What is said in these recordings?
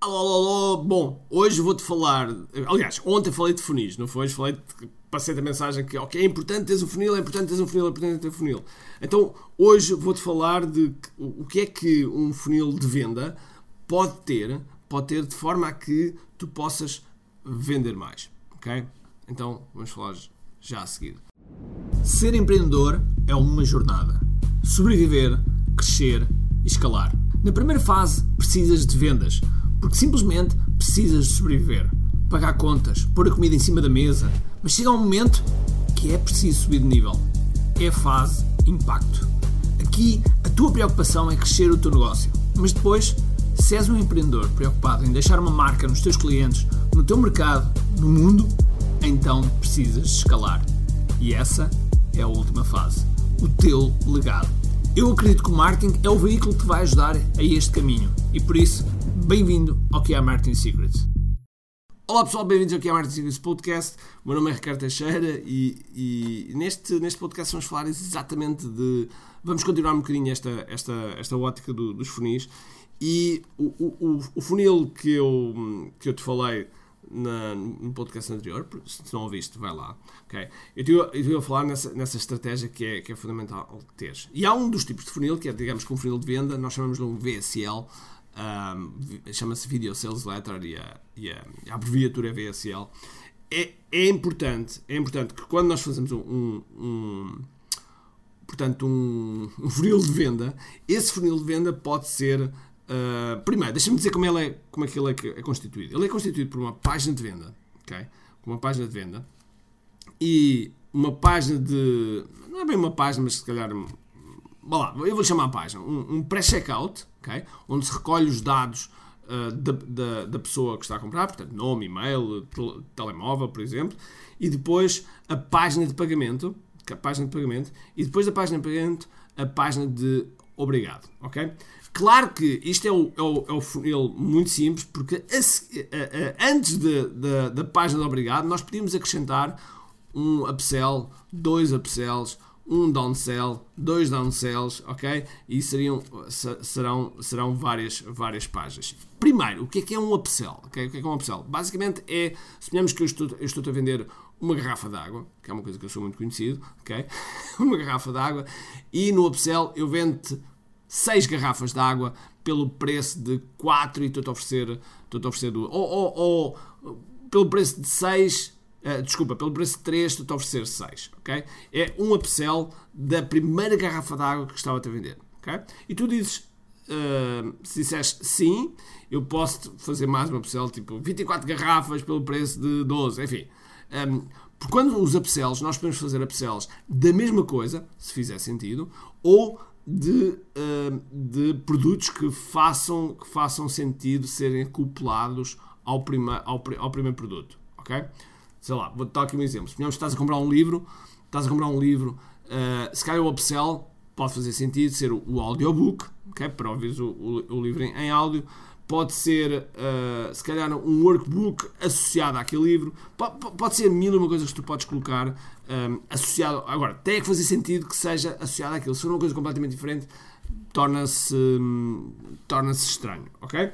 Alô, alô, alô. Bom, hoje vou-te falar. Aliás, ontem falei de funis, não foi? Falei de, passei a mensagem que ok, é importante teres um funil, é importante teres um funil, é importante ter um funil. Então, hoje vou-te falar de o que é que um funil de venda pode ter, pode ter de forma a que tu possas vender mais, ok? Então, vamos falar já a seguir. Ser empreendedor é uma jornada. Sobreviver, crescer e escalar. Na primeira fase, precisas de vendas porque simplesmente precisas de sobreviver, pagar contas, pôr a comida em cima da mesa, mas chega um momento que é preciso subir de nível. É a fase impacto. Aqui a tua preocupação é crescer o teu negócio, mas depois, se és um empreendedor preocupado em deixar uma marca nos teus clientes, no teu mercado, no mundo, então precisas de escalar. E essa é a última fase, o teu legado. Eu acredito que o marketing é o veículo que te vai ajudar a este caminho e por isso Bem-vindo ao que é Martin Secrets. Olá pessoal, bem-vindos ao que é Martin Secrets Podcast. O meu nome é Ricardo Teixeira e, e, neste, neste podcast vamos falar exatamente de. Vamos continuar um bocadinho esta, esta, esta ótica do, dos funis e o, o, o, funil que eu, que eu te falei na, no podcast anterior, se não ouviste, vai lá. Okay? Eu estive a falar nessa, nessa estratégia que é, que é fundamental teres. E há um dos tipos de funil, que é, digamos, que um funil de venda, nós chamamos de um VSL, um, chama-se Video Sales Letter e a, e a, a abreviatura é VSL. É, é, importante, é importante que quando nós fazemos um, um, um portanto, um, um, funil de venda, esse funil de venda pode ser. Uh, primeiro, deixa-me dizer como, ele é, como é que ele é, é, constituído. Ele é constituído por uma página de venda, ok? Uma página de venda e uma página de. Não é bem uma página, mas se calhar lá, eu vou chamar a página, um, um pré-checkout, okay? onde se recolhe os dados uh, da, da, da, pessoa que está a comprar, portanto, nome, e-mail, tel telemóvel, por exemplo, e depois a página de pagamento, a página de pagamento, e depois da página de pagamento, a página de obrigado, ok? Claro que isto é o, é o, é o funil muito simples, porque a, a, a, antes de, de, da página de obrigado, nós podíamos acrescentar um upsell, dois upsells, um downsell, dois downsells, ok? E seriam, serão, serão várias, várias páginas. Primeiro, o que é que é um upsell? Okay? O que é que é um upsell? Basicamente é, suponhamos que eu estou, eu estou a vender uma garrafa de água, que é uma coisa que eu sou muito conhecido, ok? uma garrafa de água, e no upsell eu vendo seis garrafas de água pelo preço de 4 e estou a oferecer, estou a oferecer duas. Ou, ou, ou pelo preço de 6 Uh, desculpa, pelo preço de 3 estou a oferecer 6, ok? É um upsell da primeira garrafa de água que estava a vender, ok? E tu dizes, uh, se disseres sim, eu posso fazer mais um upsell, tipo 24 garrafas pelo preço de 12, enfim. Um, ehm, porque quando os upsells, nós podemos fazer upsells da mesma coisa, se fizer sentido, ou de, uh, de produtos que façam, que façam sentido serem acoplados ao, prima, ao, ao primeiro produto, ok? Sei lá, vou-te dar aqui um exemplo. Suponhamos que estás a comprar um livro, estás a comprar um livro, uh, se calhar o upsell pode fazer sentido ser o, o audiobook, okay? para ouvir o, o, o, livro em, em, áudio, pode ser uh, se calhar um workbook associado àquele livro, pode, pode ser mil e uma coisas que tu podes colocar um, eh, associado. Agora, tem que fazer sentido que seja associado àquilo. Se for uma coisa completamente diferente, torna-se um, torna-se estranho, ok?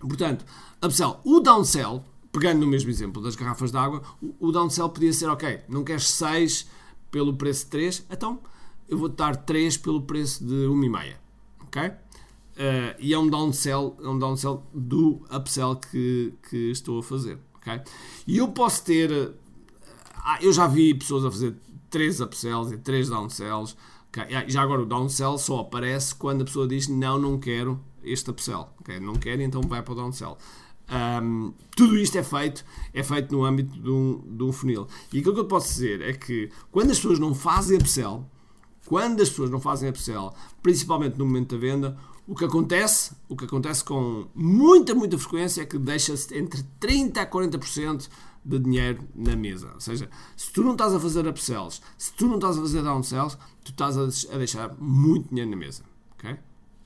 Portanto, upsell. O downsell pegando no mesmo exemplo das garrafas de água, o downsell podia ser, ok, não queres 6 pelo preço de 3, então eu vou-te dar 3 pelo preço de 1,5, ok? Uh, e é um downsell, é um downsell do upsell que, que estou a fazer, ok? E eu posso ter, uh, eu já vi pessoas a fazer 3 upsells e 3 downsells, okay? já agora o downsell só aparece quando a pessoa diz não, não quero este upsell, ok? Não quero, então vai para o downsell. Um, tudo isto é feito, é feito no âmbito de um, de um funil. E aquilo que eu posso dizer é que quando as pessoas não fazem upsell, quando as pessoas não fazem upsell, principalmente no momento da venda, o que acontece, o que acontece com muita, muita frequência é que deixa-se entre 30% a 40% de dinheiro na mesa. Ou seja, se tu não estás a fazer upsells, se tu não estás a fazer downsells, tu estás a deixar muito dinheiro na mesa. Okay?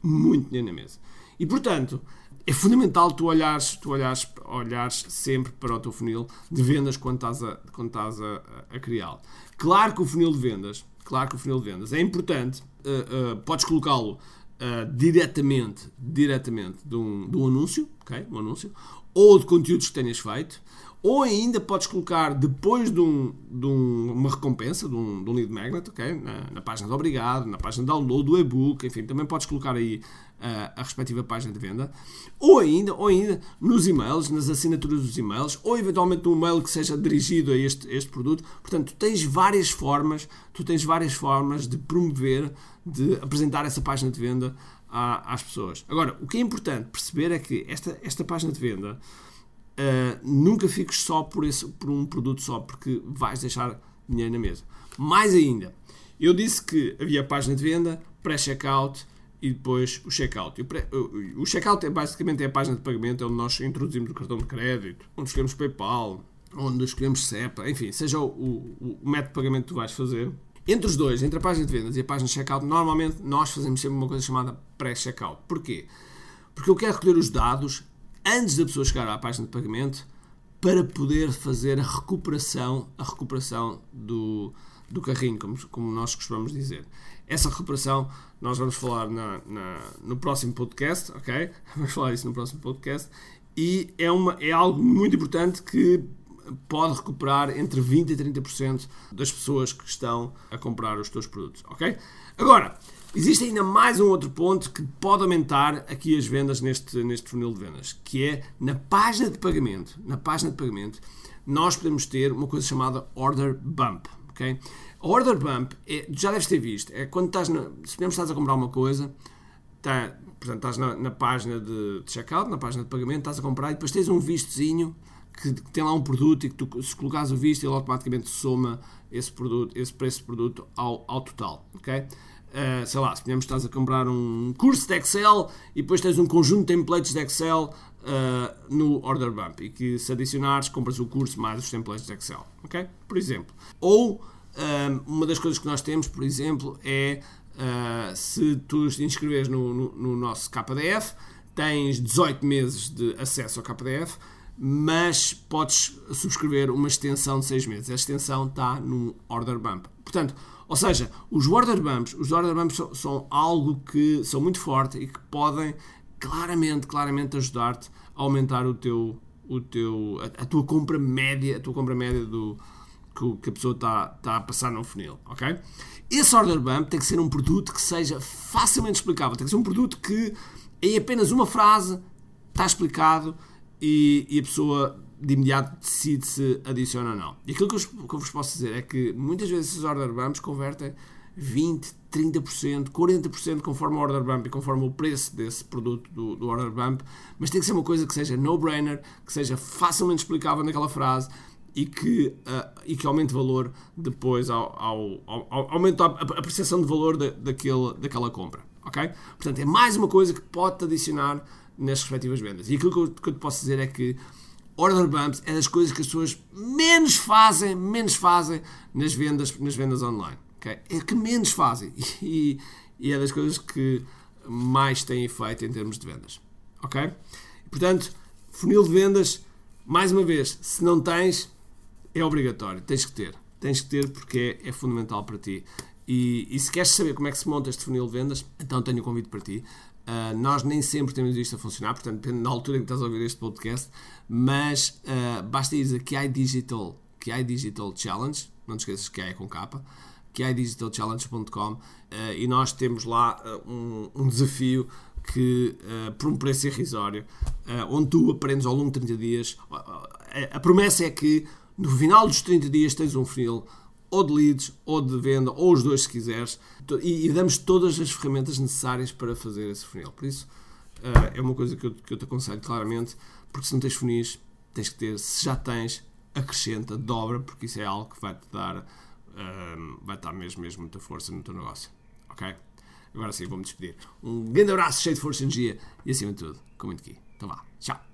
Muito dinheiro na mesa. E portanto, é fundamental tu olhares, tu olhares, olhares sempre para o teu funil de vendas quando estás a, quando estás a, a criá-lo. Claro que o funil de vendas, claro que o funil de vendas é importante, uh, uh, podes colocá-lo uh, diretamente, diretamente de um, de um anúncio, okay? um anúncio, ou de conteúdos que tenhas feito, ou ainda podes colocar depois de, um, de um, uma recompensa, de um, de um lead magnet, okay? na, na página de obrigado, na página de download do e-book, enfim, também podes colocar aí a respectiva página de venda, ou ainda, ou ainda nos e-mails, nas assinaturas dos e-mails, ou eventualmente um e-mail que seja dirigido a este, este produto. Portanto, tu tens várias formas, tu tens várias formas de promover, de apresentar essa página de venda às pessoas. Agora, o que é importante perceber é que esta, esta página de venda Uh, nunca fiques só por, esse, por um produto só, porque vais deixar dinheiro na mesa. Mais ainda, eu disse que havia página de venda, pré-checkout e depois o checkout. O, o checkout é basicamente é a página de pagamento, onde nós introduzimos o cartão de crédito, onde escolhemos PayPal, onde escolhemos SEPA, enfim, seja o, o, o método de pagamento que tu vais fazer. Entre os dois, entre a página de vendas e a página de checkout, normalmente nós fazemos sempre uma coisa chamada pré-checkout. Porquê? Porque eu quero recolher os dados antes da pessoa chegar à página de pagamento para poder fazer a recuperação, a recuperação do, do carrinho, como, como nós costumamos dizer. Essa recuperação nós vamos falar na, na, no próximo podcast, ok? Vamos falar isso no próximo podcast. E é, uma, é algo muito importante que pode recuperar entre 20% e 30% das pessoas que estão a comprar os teus produtos, ok? Agora, Existe ainda mais um outro ponto que pode aumentar aqui as vendas neste, neste funil de vendas, que é na página de pagamento, na página de pagamento, nós podemos ter uma coisa chamada order bump, ok? A order bump, é, já deves ter visto, é quando estás, na, se mesmo estás a comprar uma coisa, tá, portanto, estás na, na página de, de, checkout, na página de pagamento, estás a comprar e depois tens um vistozinho que, que, tem lá um produto e que tu, se colocares o visto, ele automaticamente soma esse, produto, esse preço produto ao, ao total, ok? Uh, sei lá, se podemos estás a comprar um curso de Excel e depois tens um conjunto de templates de Excel uh, no Order Bump e que se adicionares compras o curso mais os templates de Excel, ok? Por exemplo. Ou uh, uma das coisas que nós temos, por exemplo, é se tu te inscreves no, no, no, nosso KDF, tens 18 meses de acesso ao KDF, mas podes subscrever uma extensão de 6 meses. A extensão está no Order Bump. Portanto, ou seja, os order bumps, os order bumps são, são algo que são muito fortes e que podem claramente, claramente ajudar-te a aumentar o teu, o teu, a, a, tua compra média, a tua compra média do que, que a pessoa está tá a passar no funil, ok? Esse order bump tem que ser um produto que seja facilmente explicável, tem que ser um produto que em apenas uma frase está explicado e, e a pessoa de imediato decide se adiciona ou não. E aquilo que eu, que eu vos posso dizer é que muitas vezes esses order bumps convertem 20, 30%, 40% conforme o order bump e conforme o preço desse produto do, do order bump, mas tem que ser uma coisa que seja no-brainer, que seja facilmente explicável naquela frase e que, uh, e que aumente valor depois ao, ao, ao, ao aumente a, percepção de valor da, daquele, daquela compra. ok? Portanto, é mais uma coisa que pode-te adicionar nas respectivas vendas. E aquilo que eu, que eu te posso dizer é que order bumps é das coisas que as pessoas menos fazem, menos fazem nas vendas, nas vendas online. Okay? É que menos fazem e, e, é das coisas que mais têm efeito em termos de vendas. Ok? Portanto, funil de vendas, mais uma vez, se não tens, é obrigatório, tens que ter. Tens que ter porque é, é fundamental para ti. E, e, se queres saber como é que se monta este funil de vendas, então tenho um convite para ti. Uh, nós nem sempre temos isto a funcionar, portanto, depende da altura em que estás a ouvir este podcast, mas uh, basta ir a QI Digital, QI Digital Challenge, não te esqueças que é com capa, QIDigitalChallenge.com uh, e nós temos lá um, um, desafio que, por um preço irrisório, onde tu aprendes ao longo de 30 dias. a promessa é que no final dos 30 dias tens um funil ou de leads, ou de venda, ou os dois se quiseres, e, e damos todas as ferramentas necessárias para fazer esse funil. Por isso, uh, é uma coisa que eu, que eu te aconselho claramente, porque se não tens funis, tens que ter, se já tens, acrescenta, dobra, porque isso é algo que vai-te dar, uh, vai dar mesmo, mesmo muita força no teu negócio. Ok? Agora sim, vou-me despedir. Um grande abraço, cheio de força e energia, e acima de tudo, com muito aqui. Então vá, tchau!